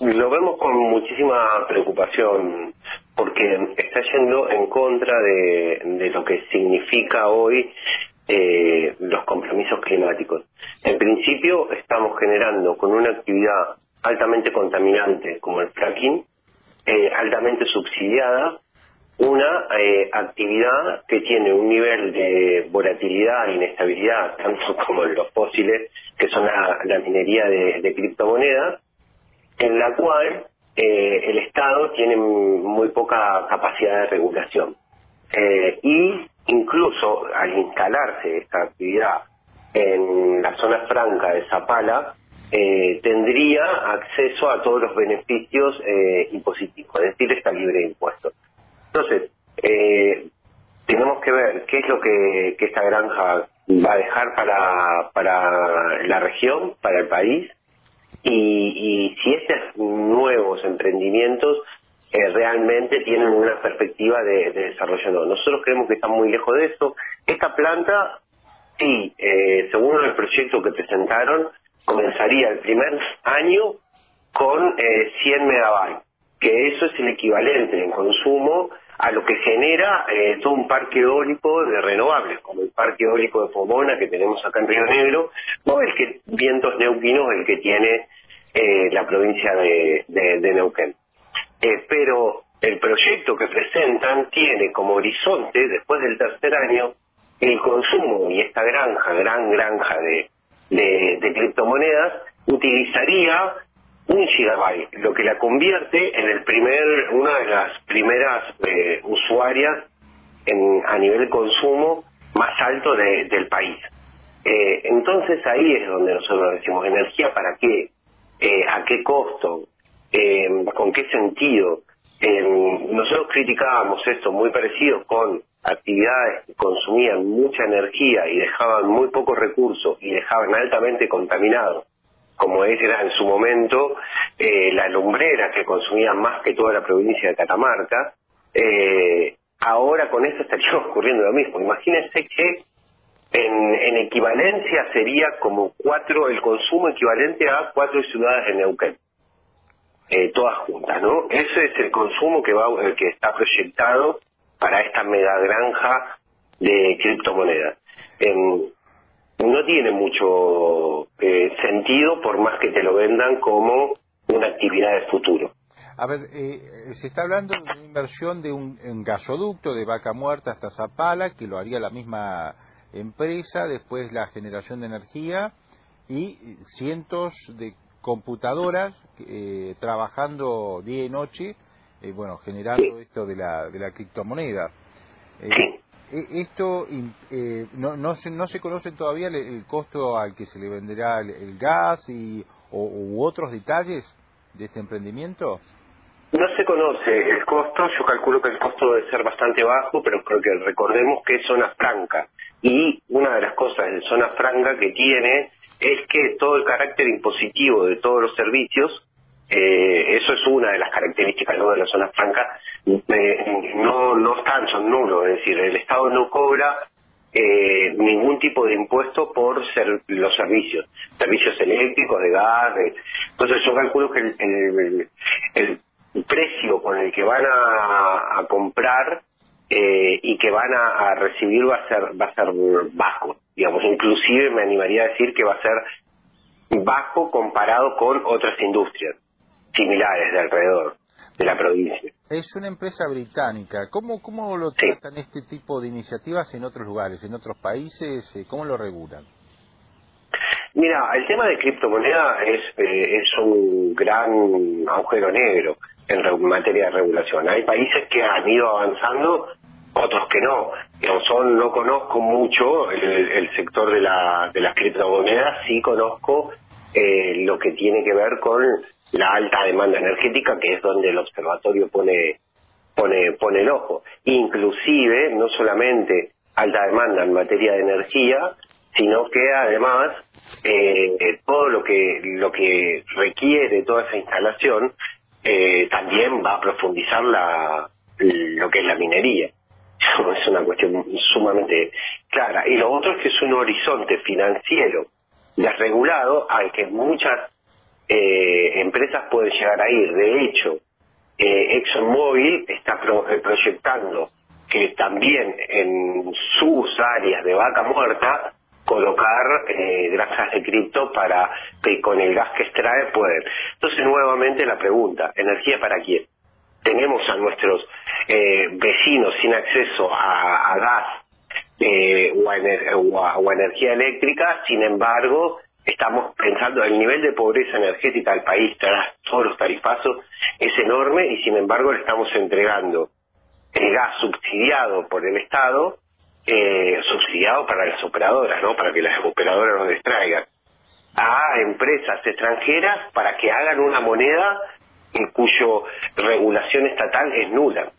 lo vemos con muchísima preocupación porque está yendo en contra de, lo que significa hoy eh, los compromisos climáticos. En principio estamos generando con una actividad altamente contaminante como el fracking, eh, altamente subsidiada, una eh, actividad que tiene un nivel de volatilidad e inestabilidad, tanto como los fósiles, que son la, minería de criptomonedas, en la cual eh, el Estado tiene muy poca capacidad de regulación. Eh, y incluso al instalarse esta actividad en la zona franca de Zapala, eh, tendría acceso a todos los beneficios impositivos, es decir, está libre de impuestos. Entonces, tenemos que ver qué es lo que, que esta granja va a dejar para, para la región, para el país, y, si estos nuevos emprendimientos eh, realmente tienen una perspectiva de, desarrollo no. Nosotros creemos que están muy lejos de eso. Esta planta, sí, eh, según el proyecto que presentaron, comenzaría el primer año con eh, 100 megabytes, que eso es el equivalente en consumo a lo que genera eh, todo un parque eólico de renovables, como el parque eólico de Pomona que tenemos acá en Río Negro, o el que Vientos Neuquinos, el que tiene eh, la provincia de, de, Neuquén. Eh, pero el proyecto que presentan tiene como horizonte, después del tercer año, el consumo y esta granja, gran granja de, de criptomonedas, utilizaría un gigabyte, lo que la convierte en el primer, una de las primeras eh, usuarias en, a nivel consumo más alto del país. Eh, entonces ahí es donde nosotros decimos, energía para qué, eh, a qué costo, con qué sentido. nosotros criticábamos esto muy parecido con actividades que consumían mucha energía y dejaban muy pocos recursos y dejaban altamente contaminados como era en su momento eh, la lumbrera que consumía más que toda la provincia de Catamarca, eh, ahora con esto estaría ocurriendo lo mismo. Imagínense que en, equivalencia sería como cuatro, el consumo equivalente a cuatro ciudades de Neuquén. Eh, todas juntas, ¿no? Ese es el consumo que va que está proyectado para esta mega granja de criptomonedas no tiene mucho eh, sentido por más que te lo vendan como una actividad de futuro. A ver, eh, se está hablando de una inversión de un, gasoducto de vaca muerta hasta Zapala, que lo haría la misma empresa, después la generación de energía y cientos de computadoras eh, trabajando día y noche, bueno, generando esto de la, de la criptomoneda. E, esto eh, no, no, se, no se conoce todavía el, costo al que se le venderá el, gas y, o, u otros detalles de este emprendimiento. No se conoce el costo, yo calculo que el costo debe ser bastante bajo, pero creo que recordemos que es zona franca. Y una de las cosas de zona franca que tiene es que todo el carácter impositivo de todos los servicios eh, eso es una de las características de la zona franca. Eh, no, no están, son nulos, es decir, el Estado no cobra eh, ningún tipo de impuesto por ser los servicios, servicios eléctricos, de gas. entonces yo calculo que el, el, precio con el que van a, comprar y que van a, a, recibir va a ser va a ser bajo, digamos, inclusive me animaría a decir que va a ser bajo comparado con otras industrias similares de alrededor de la provincia. Es una empresa británica. ¿Cómo, cómo lo tratan este tipo de iniciativas en otros lugares, en otros países? Eh, ¿Cómo lo regulan? Mira, el tema de criptomoneda es, eh, es un gran agujero negro en materia de regulación. Hay países que han ido avanzando, otros que no. Son, no conozco mucho el, sector de, la, de las criptomonedas, sí conozco eh, lo que tiene que ver con la alta demanda energética, que es donde el observatorio pone, pone, pone el ojo. Inclusive, no solamente alta demanda en materia de energía, sino que además eh, todo lo que, lo que requiere toda esa instalación eh, también va a profundizar la, lo que es la minería. Es una cuestión sumamente clara. Y lo otro es que es un horizonte financiero desregulado al que muchas eh, empresas pueden llegar a ir. De hecho, eh, ExxonMobil está eh, proyectando que también en sus áreas de vaca muerta colocar eh, granjas de cripto para que con el gas que extrae pueden. Entonces nuevamente la pregunta, ¿energía para quién? Tenemos a nuestros eh, vecinos sin acceso a, gas eh, o, a o, a, energía eléctrica, sin embargo estamos pensando el nivel de pobreza energética del país tras todos los tarifazos es enorme y sin embargo le estamos entregando el gas subsidiado por el Estado, eh, subsidiado para las operadoras, ¿no? Para que las operadoras nos distraigan, a empresas extranjeras para que hagan una moneda cuyo regulación estatal es nula.